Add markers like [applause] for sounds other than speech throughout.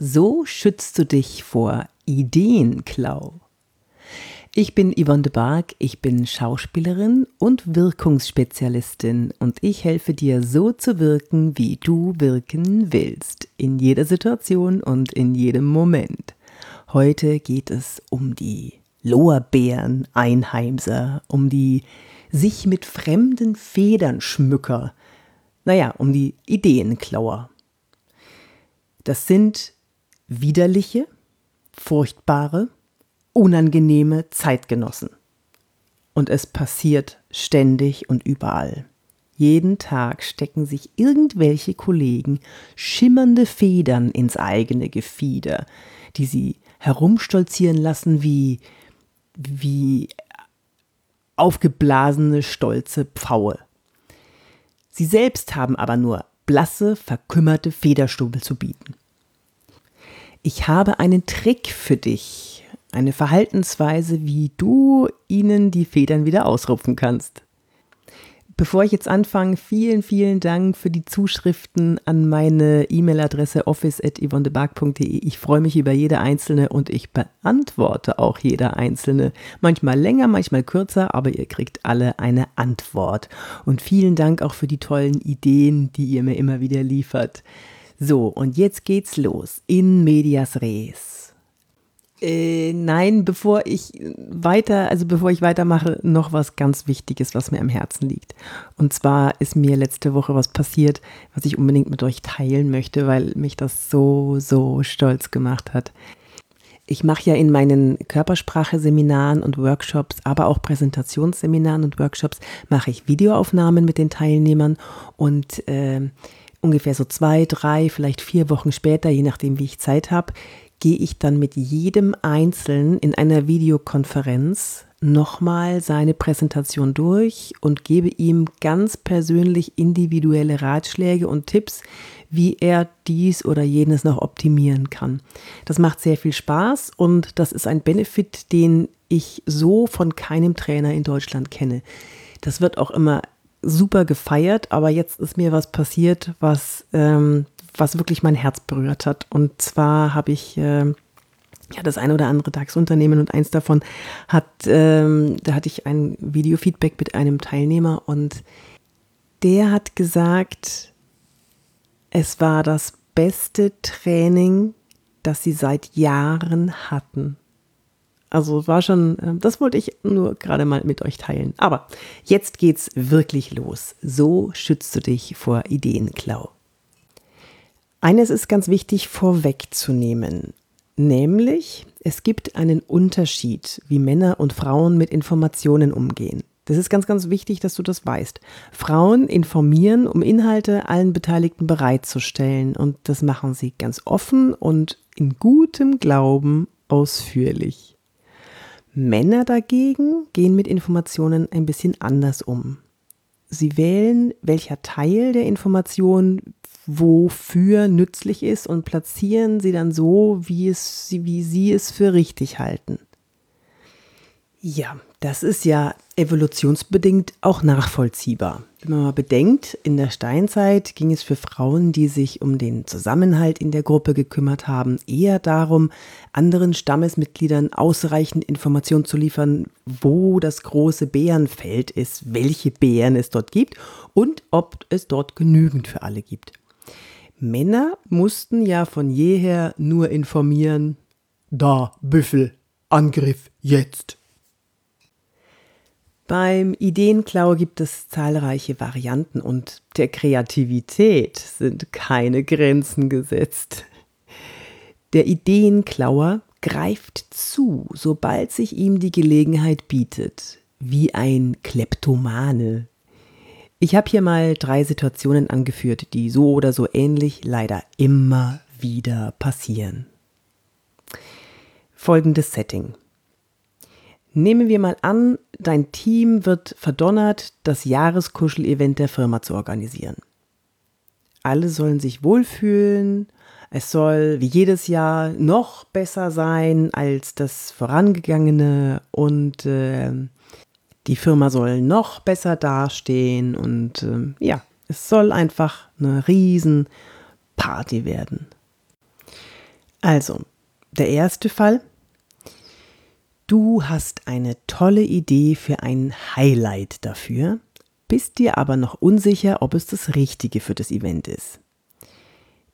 So schützt du dich vor Ideenklau. Ich bin Yvonne de Barg, ich bin Schauspielerin und Wirkungsspezialistin und ich helfe dir so zu wirken, wie du wirken willst, in jeder Situation und in jedem Moment. Heute geht es um die Lorbeeren Einheimser, um die sich mit fremden Federn schmücker, naja, um die Ideenklauer. Das sind widerliche, furchtbare, unangenehme Zeitgenossen. Und es passiert ständig und überall. Jeden Tag stecken sich irgendwelche Kollegen schimmernde Federn ins eigene Gefieder, die sie herumstolzieren lassen wie, wie aufgeblasene, stolze Pfaue. Sie selbst haben aber nur blasse, verkümmerte Federstubel zu bieten. Ich habe einen Trick für dich, eine Verhaltensweise, wie du ihnen die Federn wieder ausrupfen kannst. Bevor ich jetzt anfange, vielen, vielen Dank für die Zuschriften an meine E-Mail-Adresse office.yvonnebark.de. Ich freue mich über jede einzelne und ich beantworte auch jede einzelne. Manchmal länger, manchmal kürzer, aber ihr kriegt alle eine Antwort. Und vielen Dank auch für die tollen Ideen, die ihr mir immer wieder liefert. So, und jetzt geht's los. In medias res. Äh, nein, bevor ich weiter, also bevor ich weitermache, noch was ganz Wichtiges, was mir am Herzen liegt. Und zwar ist mir letzte Woche was passiert, was ich unbedingt mit euch teilen möchte, weil mich das so, so stolz gemacht hat. Ich mache ja in meinen Körpersprache-Seminaren und Workshops, aber auch Präsentationsseminaren und Workshops, mache ich Videoaufnahmen mit den Teilnehmern und äh, ungefähr so zwei, drei, vielleicht vier Wochen später, je nachdem, wie ich Zeit habe, gehe ich dann mit jedem Einzelnen in einer Videokonferenz nochmal seine Präsentation durch und gebe ihm ganz persönlich individuelle Ratschläge und Tipps, wie er dies oder jenes noch optimieren kann. Das macht sehr viel Spaß und das ist ein Benefit, den ich so von keinem Trainer in Deutschland kenne. Das wird auch immer super gefeiert, aber jetzt ist mir was passiert, was ähm, was wirklich mein Herz berührt hat. Und zwar habe ich äh, ja das eine oder andere DAX-Unternehmen und eins davon hat, ähm, da hatte ich ein Videofeedback mit einem Teilnehmer und der hat gesagt, es war das beste Training, das sie seit Jahren hatten. Also war schon, äh, das wollte ich nur gerade mal mit euch teilen. Aber jetzt geht's wirklich los. So schützt du dich vor Ideenklau. Eines ist ganz wichtig vorwegzunehmen, nämlich es gibt einen Unterschied, wie Männer und Frauen mit Informationen umgehen. Das ist ganz, ganz wichtig, dass du das weißt. Frauen informieren, um Inhalte allen Beteiligten bereitzustellen und das machen sie ganz offen und in gutem Glauben ausführlich. Männer dagegen gehen mit Informationen ein bisschen anders um. Sie wählen, welcher Teil der Information wofür nützlich ist und platzieren sie dann so, wie, es, wie sie es für richtig halten. Ja, das ist ja evolutionsbedingt auch nachvollziehbar. Wenn man mal bedenkt, in der Steinzeit ging es für Frauen, die sich um den Zusammenhalt in der Gruppe gekümmert haben, eher darum, anderen Stammesmitgliedern ausreichend Informationen zu liefern, wo das große Bärenfeld ist, welche Bären es dort gibt und ob es dort genügend für alle gibt. Männer mussten ja von jeher nur informieren, da, Büffel, Angriff jetzt. Beim Ideenklau gibt es zahlreiche Varianten und der Kreativität sind keine Grenzen gesetzt. Der Ideenklauer greift zu, sobald sich ihm die Gelegenheit bietet, wie ein Kleptomane, ich habe hier mal drei Situationen angeführt, die so oder so ähnlich leider immer wieder passieren. Folgendes Setting. Nehmen wir mal an, dein Team wird verdonnert, das Jahreskuschel-Event der Firma zu organisieren. Alle sollen sich wohlfühlen, es soll wie jedes Jahr noch besser sein als das vorangegangene und äh, die Firma soll noch besser dastehen und äh, ja, es soll einfach eine riesen Party werden. Also, der erste Fall. Du hast eine tolle Idee für ein Highlight dafür, bist dir aber noch unsicher, ob es das Richtige für das Event ist.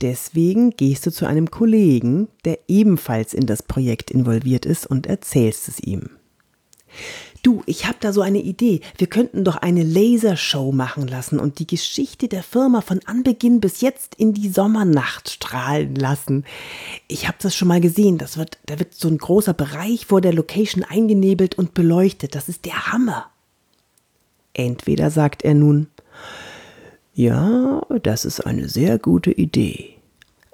Deswegen gehst du zu einem Kollegen, der ebenfalls in das Projekt involviert ist und erzählst es ihm. Du, ich habe da so eine Idee. Wir könnten doch eine Lasershow machen lassen und die Geschichte der Firma von Anbeginn bis jetzt in die Sommernacht strahlen lassen. Ich habe das schon mal gesehen. Das wird, da wird so ein großer Bereich vor der Location eingenebelt und beleuchtet. Das ist der Hammer. Entweder sagt er nun, ja, das ist eine sehr gute Idee.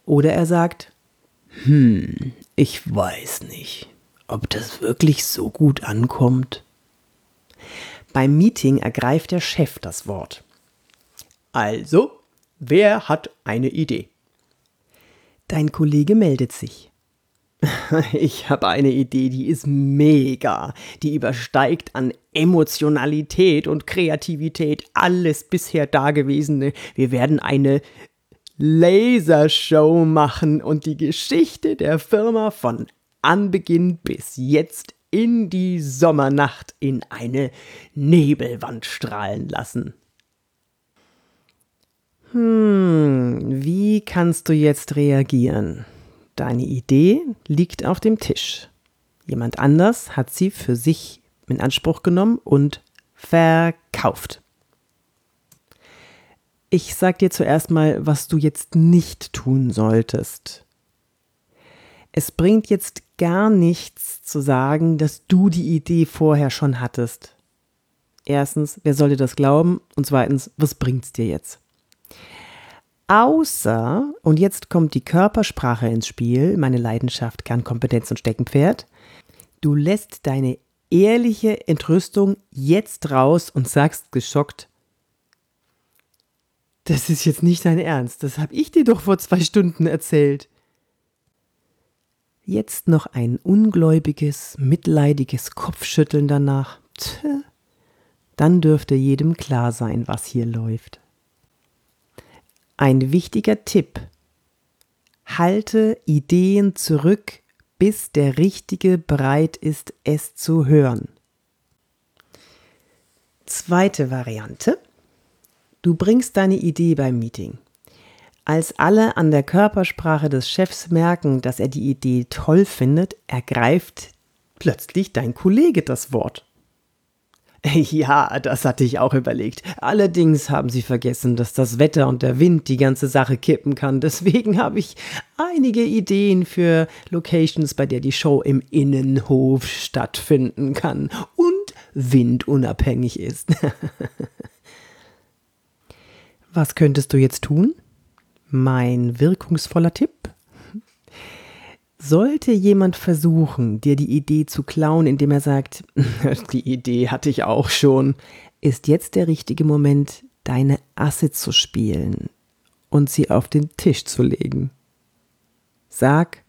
Oder er sagt, hm, ich weiß nicht, ob das wirklich so gut ankommt. Beim Meeting ergreift der Chef das Wort. Also, wer hat eine Idee? Dein Kollege meldet sich. [laughs] Ich habe eine Idee, die ist mega. Die übersteigt an Emotionalität und Kreativität alles bisher Dagewesene. Wir werden eine Lasershow machen und die Geschichte der Firma von Anbeginn bis jetzt in die Sommernacht in eine Nebelwand strahlen lassen. Hm, wie kannst du jetzt reagieren? Deine Idee liegt auf dem Tisch. Jemand anders hat sie für sich in Anspruch genommen und verkauft. Ich sag dir zuerst mal, was du jetzt nicht tun solltest. Es bringt jetzt gar nichts zu sagen, dass du die Idee vorher schon hattest. Erstens, wer soll dir das glauben? Und zweitens, was bringt's dir jetzt? Außer, und jetzt kommt die Körpersprache ins Spiel, meine Leidenschaft, Kernkompetenz und Steckenpferd, du lässt deine ehrliche Entrüstung jetzt raus und sagst geschockt, das ist jetzt nicht dein Ernst, das habe ich dir doch vor zwei Stunden erzählt. Jetzt noch ein ungläubiges, mitleidiges Kopfschütteln danach. Tch, dann dürfte jedem klar sein, was hier läuft. Ein wichtiger Tipp. Halte Ideen zurück, bis der Richtige bereit ist, es zu hören. Zweite Variante. Du bringst deine Idee beim Meeting. Als alle an der Körpersprache des Chefs merken, dass er die Idee toll findet, ergreift plötzlich dein Kollege das Wort. [laughs] Ja, das hatte ich auch überlegt. Allerdings haben sie vergessen, dass das Wetter und der Wind die ganze Sache kippen kann. Deswegen habe ich einige Ideen für Locations, bei der die Show im Innenhof stattfinden kann und windunabhängig ist. [laughs] Was könntest du jetzt tun? Mein wirkungsvoller Tipp? Sollte jemand versuchen, dir die Idee zu klauen, indem er sagt, [laughs] die Idee hatte ich auch schon, ist jetzt der richtige Moment, deine Asse zu spielen und sie auf den Tisch zu legen. Sag,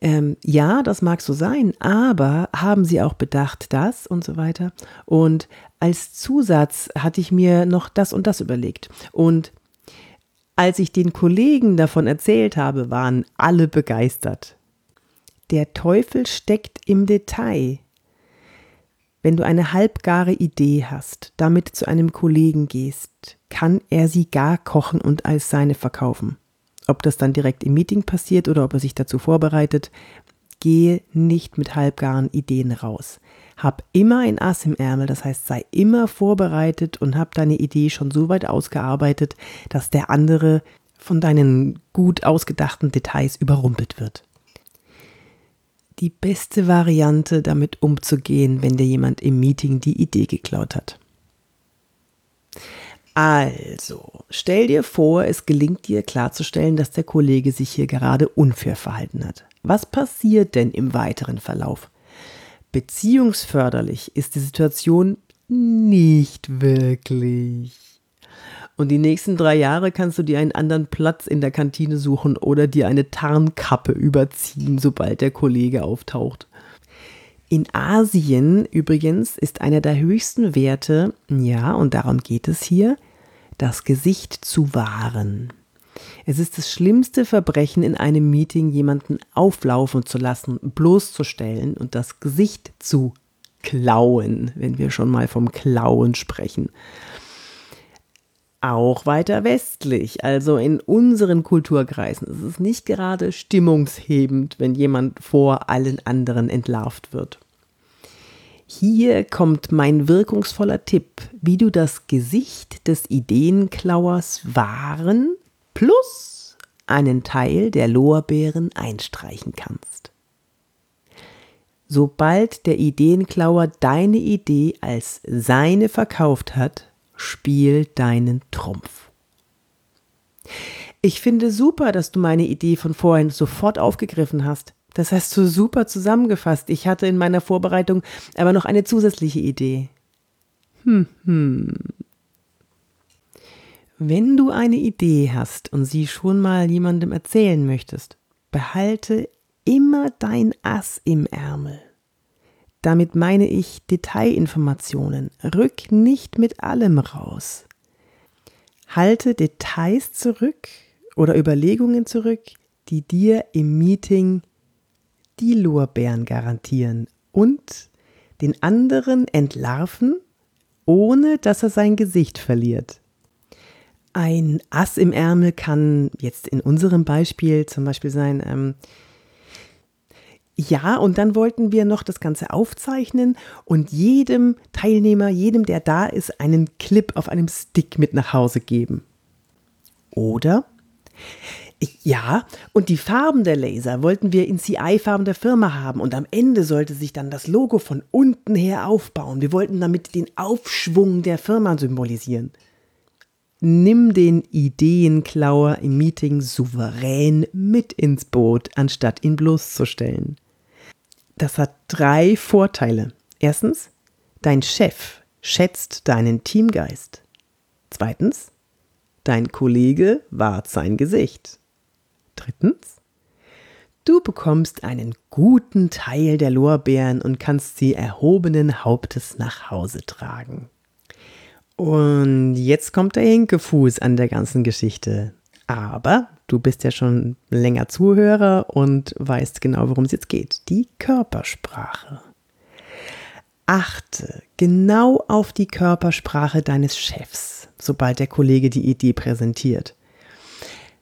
ähm, ja, das mag so sein, aber haben Sie auch bedacht das und so weiter. Und als Zusatz hatte ich mir noch das und das überlegt. Und als ich den Kollegen davon erzählt habe, waren alle begeistert. Der Teufel steckt im Detail. Wenn du eine halbgare Idee hast, damit zu einem Kollegen gehst, kann er sie gar kochen und als seine verkaufen. Ob das dann direkt im Meeting passiert oder ob er sich dazu vorbereitet, gehe nicht mit halbgaren Ideen raus. Hab immer ein Ass im Ärmel, das heißt, sei immer vorbereitet und hab deine Idee schon so weit ausgearbeitet, dass der andere von deinen gut ausgedachten Details überrumpelt wird. Die beste Variante, damit umzugehen, wenn dir jemand im Meeting die Idee geklaut hat. Also, stell dir vor, es gelingt dir klarzustellen, dass der Kollege sich hier gerade unfair verhalten hat. Was passiert denn im weiteren Verlauf? Beziehungsförderlich ist die Situation nicht wirklich. Und die nächsten drei Jahre kannst du dir einen anderen Platz in der Kantine suchen oder dir eine Tarnkappe überziehen, sobald der Kollege auftaucht. In Asien übrigens ist einer der höchsten Werte, ja, und darum geht es hier, das Gesicht zu wahren. Es ist das schlimmste Verbrechen in einem Meeting, jemanden auflaufen zu lassen, bloßzustellen und das Gesicht zu klauen, wenn wir schon mal vom Klauen sprechen. Auch weiter westlich, also in unseren Kulturkreisen, ist es nicht gerade stimmungshebend, wenn jemand vor allen anderen entlarvt wird. Hier kommt mein wirkungsvoller Tipp, wie du das Gesicht des Ideenklauers wahren plus einen Teil der Lorbeeren einstreichen kannst. Sobald der Ideenklauer deine Idee als seine verkauft hat, spiel deinen Trumpf. Ich finde super, dass du meine Idee von vorhin sofort aufgegriffen hast. Das hast du super zusammengefasst. Ich hatte in meiner Vorbereitung aber noch eine zusätzliche Idee. Hm, hm. Wenn du eine Idee hast und sie schon mal jemandem erzählen möchtest, behalte immer dein Ass im Ärmel. Damit meine ich Detailinformationen. Rück nicht mit allem raus. Halte Details zurück oder Überlegungen zurück, die dir im Meeting die Lorbeeren garantieren und den anderen entlarven, ohne dass er sein Gesicht verliert. Ein Ass im Ärmel kann jetzt in unserem Beispiel zum Beispiel sein, ähm, ja, und dann wollten wir noch das Ganze aufzeichnen und jedem Teilnehmer, jedem, der da ist, einen Clip auf einem Stick mit nach Hause geben. Oder? Ja, und die Farben der Laser wollten wir in CI-Farben der Firma haben und am Ende sollte sich dann das Logo von unten her aufbauen. Wir wollten damit den Aufschwung der Firma symbolisieren. Nimm den Ideenklauer im Meeting souverän mit ins Boot, anstatt ihn bloßzustellen. Das hat drei Vorteile. Erstens, dein Chef schätzt deinen Teamgeist. Zweitens, dein Kollege wahrt sein Gesicht. Drittens, du bekommst einen guten Teil der Lorbeeren und kannst sie erhobenen Hauptes nach Hause tragen. Und jetzt kommt der Hinkefuß an der ganzen Geschichte. Aber du bist ja schon länger Zuhörer und weißt genau, worum es jetzt geht. Die Körpersprache. Achte genau auf die Körpersprache deines Chefs, sobald der Kollege die Idee präsentiert.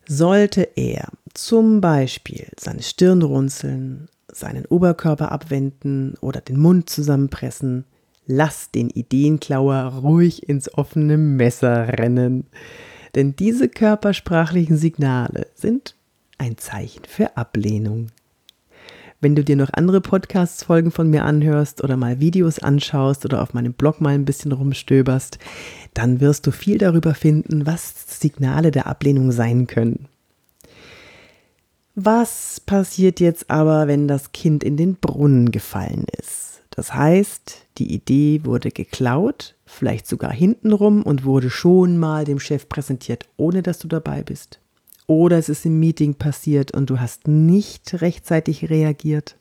Sollte er zum Beispiel seine Stirn runzeln, seinen Oberkörper abwenden oder den Mund zusammenpressen, Lass den Ideenklauer ruhig ins offene Messer rennen. Denn diese körpersprachlichen Signale sind ein Zeichen für Ablehnung. Wenn du dir noch andere Podcast-Folgen von mir anhörst oder mal Videos anschaust oder auf meinem Blog mal ein bisschen rumstöberst, dann wirst du viel darüber finden, was Signale der Ablehnung sein können. Was passiert jetzt aber, wenn das Kind in den Brunnen gefallen ist? Das heißt, die Idee wurde geklaut, vielleicht sogar hintenrum und wurde schon mal dem Chef präsentiert, ohne dass du dabei bist. Oder es ist im Meeting passiert und du hast nicht rechtzeitig reagiert.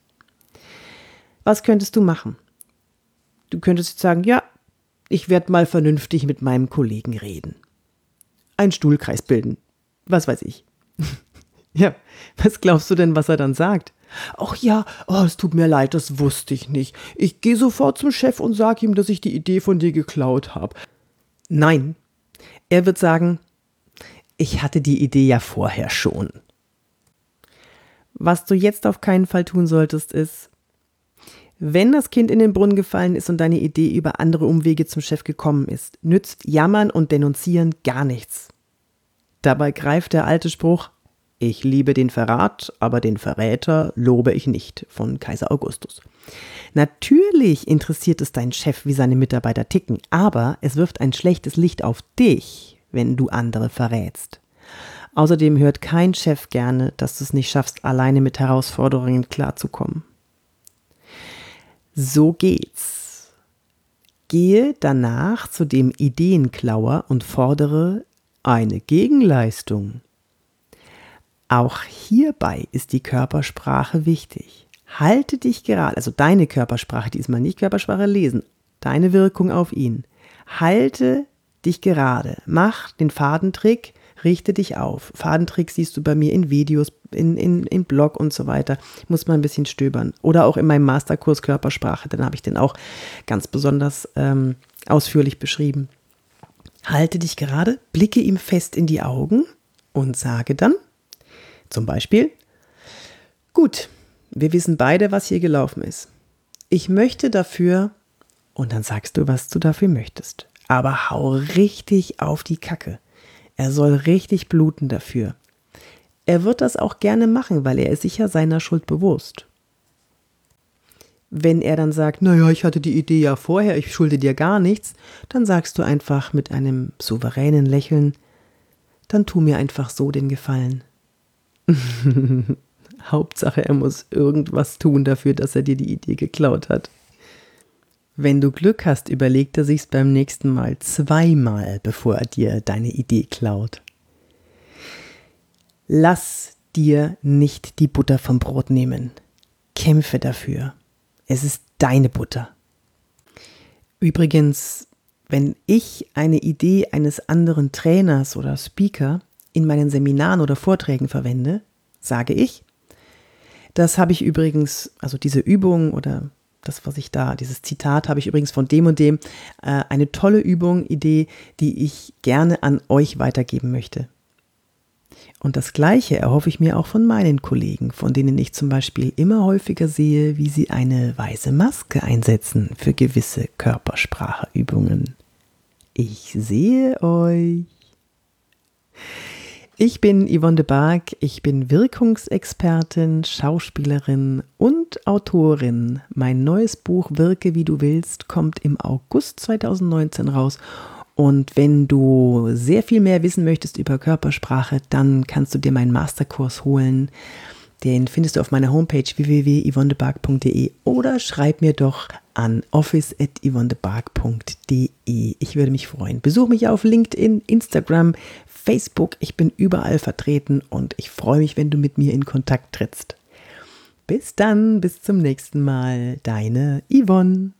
Was könntest du machen? Du könntest sagen, ja, ich werde mal vernünftig mit meinem Kollegen reden. Ein Stuhlkreis bilden. Was weiß ich. [laughs] ja, was glaubst du denn, was er dann sagt? Ach ja, oh, es tut mir leid, das wusste ich nicht. Ich gehe sofort zum Chef und sage ihm, dass ich die Idee von dir geklaut habe. Nein, er wird sagen, ich hatte die Idee ja vorher schon. Was du jetzt auf keinen Fall tun solltest, ist, wenn das Kind in den Brunnen gefallen ist und deine Idee über andere Umwege zum Chef gekommen ist, nützt Jammern und Denunzieren gar nichts. Dabei greift der alte Spruch, ich liebe den Verrat, aber den Verräter lobe ich nicht von Kaiser Augustus. Natürlich interessiert es deinen Chef, wie seine Mitarbeiter ticken, aber es wirft ein schlechtes Licht auf dich, wenn du andere verrätst. Außerdem hört kein Chef gerne, dass du es nicht schaffst, alleine mit Herausforderungen klarzukommen. So geht's. Gehe danach zu dem Ideenklauer und fordere eine Gegenleistung. Auch hierbei ist die Körpersprache wichtig. Halte dich gerade, also deine Körpersprache, diesmal nicht Körpersprache lesen, deine Wirkung auf ihn. Halte dich gerade, mach den Fadentrick, richte dich auf. Fadentrick siehst du bei mir in Videos, in, in, in Blog und so weiter. Muss man ein bisschen stöbern. Oder auch in meinem Masterkurs Körpersprache, dann habe ich den auch ganz besonders ähm, ausführlich beschrieben. Halte dich gerade, blicke ihm fest in die Augen und sage dann zum Beispiel, gut, wir wissen beide, was hier gelaufen ist. Ich möchte dafür, und dann sagst du, was du dafür möchtest. Aber hau richtig auf die Kacke. Er soll richtig bluten dafür. Er wird das auch gerne machen, weil er ist sicher seiner Schuld bewusst. Wenn er dann sagt, naja, ich hatte die Idee ja vorher, ich schulde dir gar nichts, dann sagst du einfach mit einem souveränen Lächeln, dann tu mir einfach so den Gefallen. [laughs] Hauptsache, er muss irgendwas tun dafür, dass er dir die Idee geklaut hat. Wenn du Glück hast, überlegt er sich's beim nächsten Mal zweimal, bevor er dir deine Idee klaut. Lass dir nicht die Butter vom Brot nehmen. Kämpfe dafür. Es ist deine Butter. Übrigens, wenn ich eine Idee eines anderen Trainers oder Speaker in meinen Seminaren oder Vorträgen verwende, sage ich, das habe ich übrigens, also diese Übung oder das, was ich da, dieses Zitat habe ich übrigens von dem und dem, äh, eine tolle Übung, Idee, die ich gerne an euch weitergeben möchte. Und das Gleiche erhoffe ich mir auch von meinen Kollegen, von denen ich zum Beispiel immer häufiger sehe, wie sie eine weiße Maske einsetzen für gewisse Körperspracheübungen. Ich sehe euch. Ich bin Yvonne de Barg, ich bin Wirkungsexpertin, Schauspielerin und Autorin. Mein neues Buch Wirke wie du willst kommt im August 2019 raus. Und wenn du sehr viel mehr wissen möchtest über Körpersprache, dann kannst du dir meinen Masterkurs holen. Den findest du auf meiner Homepage www.yvonnebark.de oder schreib mir doch an office.yvonnebark.de. Ich würde mich freuen. Besuch mich auf LinkedIn, Instagram, Facebook. Ich bin überall vertreten und ich freue mich, wenn du mit mir in Kontakt trittst. Bis dann, bis zum nächsten Mal. Deine Yvonne.